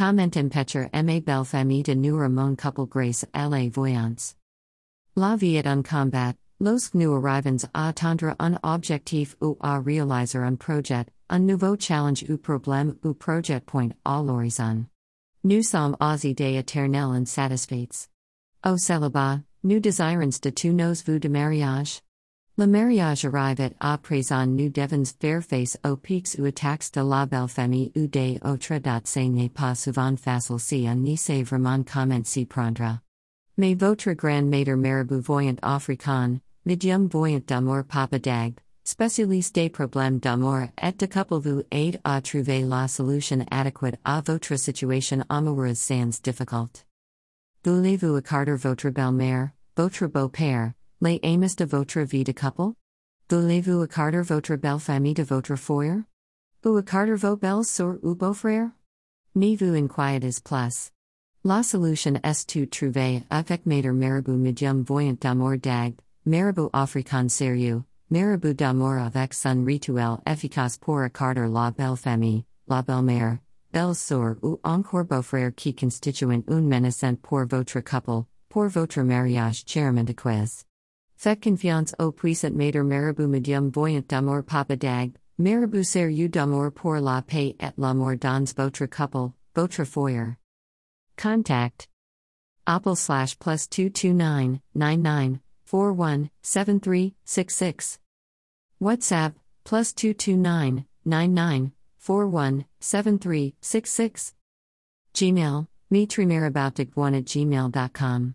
Comment impecher ma belle famille de nous Ramon couple grace à la voyance. La vie est un combat, lorsque nous arrivons à attendre un objectif ou à réaliser un projet, un nouveau challenge ou problème ou projet point à l'horizon. Nous sommes aux idées éternelles insatisfaites. Au célibat, nous désirons de tous nos vœux de mariage. Le mariage arrive à présent nous devons faire face aux pics ou attaques de la belle famille ou des autres ce n'est pas souvent facile si on n'y sait vraiment comment s'y prendre. Mais votre grand maître marabout voyant africain, medium voyant d'amour papa dag, spécialiste des problèmes d'amour et de couple vous aide à trouver la solution adéquate à votre situation amoureuse sans difficult. Voulez-vous accorder votre belle-mère, votre beau-père, les amis de votre vie de couple? Voulez-vous accorder votre belle famille de votre foyer? Ou accorder vos belles sœurs ou beaux-frères? Ne vous inquiétez plus. La solution est tout trouver avec maître marabout medium voyant d'amour dag, marabout africain sérieux, marabout d'amour avec son rituel efficace pour accorder la belle famille, la belle-mère, belle sœur ou encore beau-frère qui constituent une menace pour votre couple, pour votre mariage chèrement acquis. Faites confiance au puissant maître marabout medium voyant d'amour papa dag, marabout sérieux d'amour pour la paix et l'amour dans votre couple, votre foyer. Contact Apple slash plus 229 99 41 73 66. WhatsApp plus 229 99 41 73 66. Gmail, mitrimarabout1 at gmail.com.